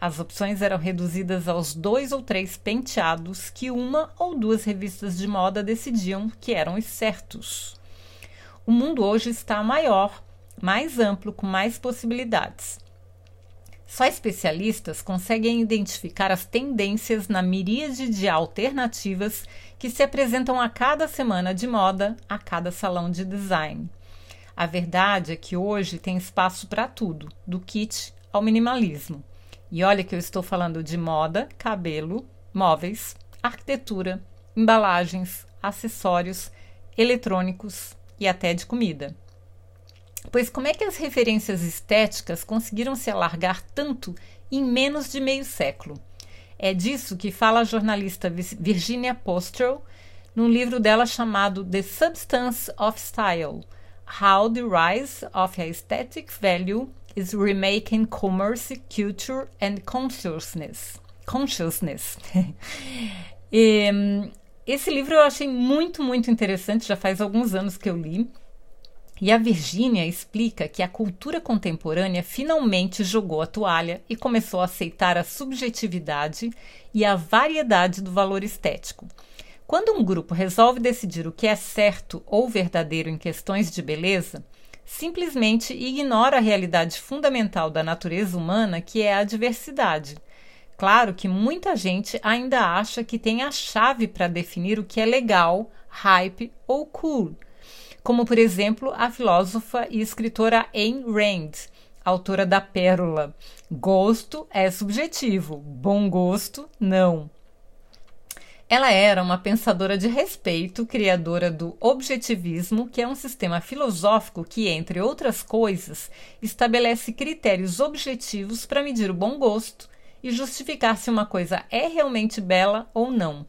As opções eram reduzidas aos dois ou três penteados que uma ou duas revistas de moda decidiam que eram os certos. O mundo hoje está maior, mais amplo, com mais possibilidades. Só especialistas conseguem identificar as tendências na miríade de alternativas que se apresentam a cada semana de moda, a cada salão de design. A verdade é que hoje tem espaço para tudo, do kit ao minimalismo. E olha que eu estou falando de moda, cabelo, móveis, arquitetura, embalagens, acessórios, eletrônicos e até de comida. Pois como é que as referências estéticas conseguiram se alargar tanto em menos de meio século? É disso que fala a jornalista Virginia Postel num livro dela chamado The Substance of Style: How the Rise of Aesthetic Value is Remaking Commerce, Culture and Consciousness. Consciousness. e, esse livro eu achei muito, muito interessante, já faz alguns anos que eu li. E a Virginia explica que a cultura contemporânea finalmente jogou a toalha e começou a aceitar a subjetividade e a variedade do valor estético. Quando um grupo resolve decidir o que é certo ou verdadeiro em questões de beleza, simplesmente ignora a realidade fundamental da natureza humana, que é a diversidade. Claro que muita gente ainda acha que tem a chave para definir o que é legal, hype ou cool, como por exemplo a filósofa e escritora Ayn Rand, autora da Pérola. Gosto é subjetivo, bom gosto não. Ela era uma pensadora de respeito, criadora do objetivismo, que é um sistema filosófico que, entre outras coisas, estabelece critérios objetivos para medir o bom gosto e justificar se uma coisa é realmente bela ou não.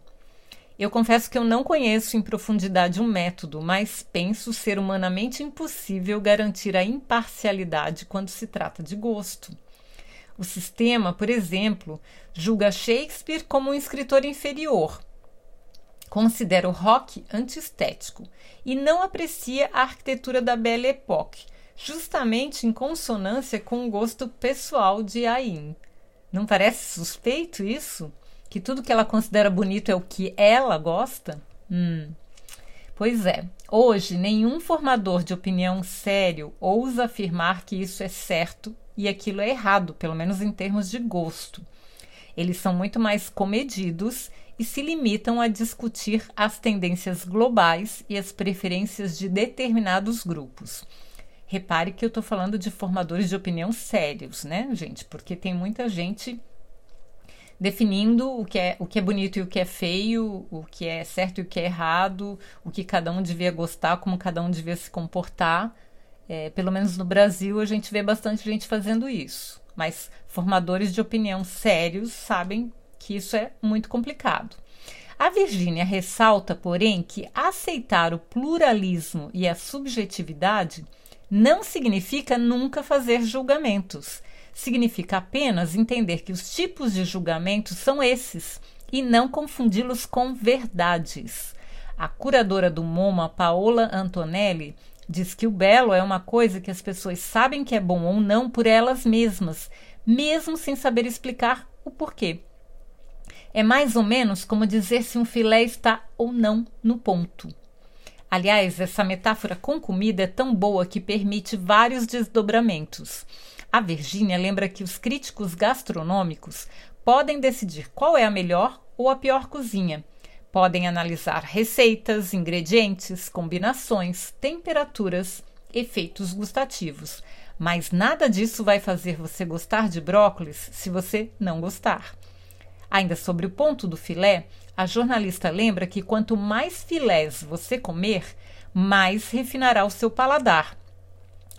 Eu confesso que eu não conheço em profundidade um método, mas penso ser humanamente impossível garantir a imparcialidade quando se trata de gosto. O sistema, por exemplo, julga Shakespeare como um escritor inferior, considera o rock antiestético e não aprecia a arquitetura da Belle Époque, justamente em consonância com o gosto pessoal de Ayn. Não parece suspeito isso? Que tudo que ela considera bonito é o que ela gosta? Hum. Pois é, hoje nenhum formador de opinião sério ousa afirmar que isso é certo e aquilo é errado, pelo menos em termos de gosto. Eles são muito mais comedidos e se limitam a discutir as tendências globais e as preferências de determinados grupos. Repare que eu estou falando de formadores de opinião sérios, né, gente? Porque tem muita gente definindo o que é o que é bonito e o que é feio, o que é certo e o que é errado, o que cada um devia gostar, como cada um devia se comportar. É, pelo menos no Brasil a gente vê bastante gente fazendo isso, mas formadores de opinião sérios sabem que isso é muito complicado. A Virgínia ressalta, porém, que aceitar o pluralismo e a subjetividade não significa nunca fazer julgamentos. Significa apenas entender que os tipos de julgamentos são esses e não confundi-los com verdades. A curadora do MoMA, Paola Antonelli, diz que o belo é uma coisa que as pessoas sabem que é bom ou não por elas mesmas, mesmo sem saber explicar o porquê. É mais ou menos como dizer se um filé está ou não no ponto. Aliás, essa metáfora com comida é tão boa que permite vários desdobramentos. A Virgínia lembra que os críticos gastronômicos podem decidir qual é a melhor ou a pior cozinha. Podem analisar receitas, ingredientes, combinações, temperaturas, efeitos gustativos. Mas nada disso vai fazer você gostar de brócolis se você não gostar. Ainda sobre o ponto do filé, a jornalista lembra que quanto mais filés você comer, mais refinará o seu paladar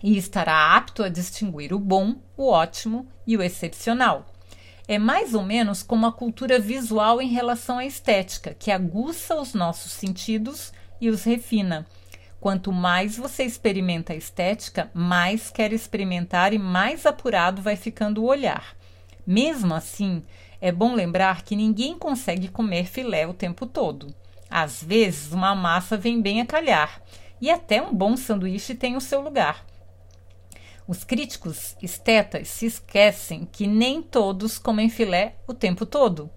e estará apto a distinguir o bom, o ótimo e o excepcional. É mais ou menos como a cultura visual em relação à estética, que aguça os nossos sentidos e os refina. Quanto mais você experimenta a estética, mais quer experimentar e mais apurado vai ficando o olhar. Mesmo assim, é bom lembrar que ninguém consegue comer filé o tempo todo. Às vezes, uma massa vem bem a calhar e até um bom sanduíche tem o seu lugar. Os críticos estetas se esquecem que nem todos comem filé o tempo todo.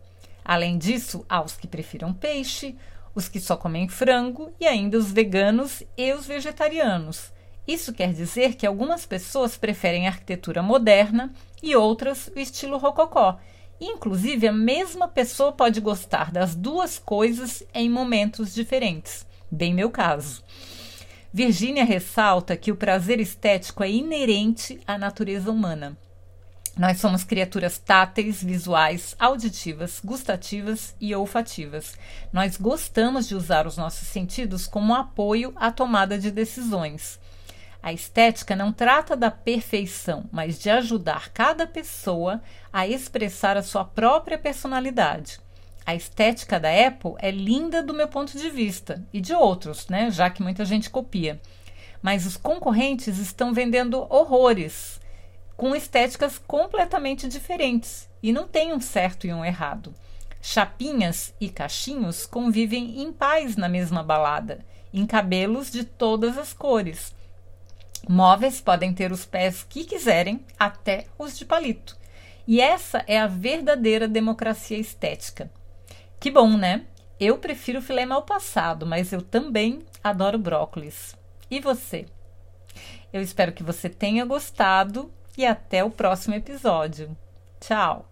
Além disso, há os que prefiram peixe, os que só comem frango e ainda os veganos e os vegetarianos. Isso quer dizer que algumas pessoas preferem a arquitetura moderna e outras o estilo rococó. Inclusive, a mesma pessoa pode gostar das duas coisas em momentos diferentes. Bem meu caso. Virgínia ressalta que o prazer estético é inerente à natureza humana. Nós somos criaturas táteis, visuais, auditivas, gustativas e olfativas. Nós gostamos de usar os nossos sentidos como apoio à tomada de decisões. A estética não trata da perfeição, mas de ajudar cada pessoa a expressar a sua própria personalidade. A estética da Apple é linda do meu ponto de vista e de outros, né? Já que muita gente copia. Mas os concorrentes estão vendendo horrores com estéticas completamente diferentes e não tem um certo e um errado. Chapinhas e cachinhos convivem em paz na mesma balada, em cabelos de todas as cores. Móveis podem ter os pés que quiserem, até os de palito. E essa é a verdadeira democracia estética. Que bom, né? Eu prefiro filé mal passado, mas eu também adoro brócolis. E você? Eu espero que você tenha gostado e até o próximo episódio. Tchau!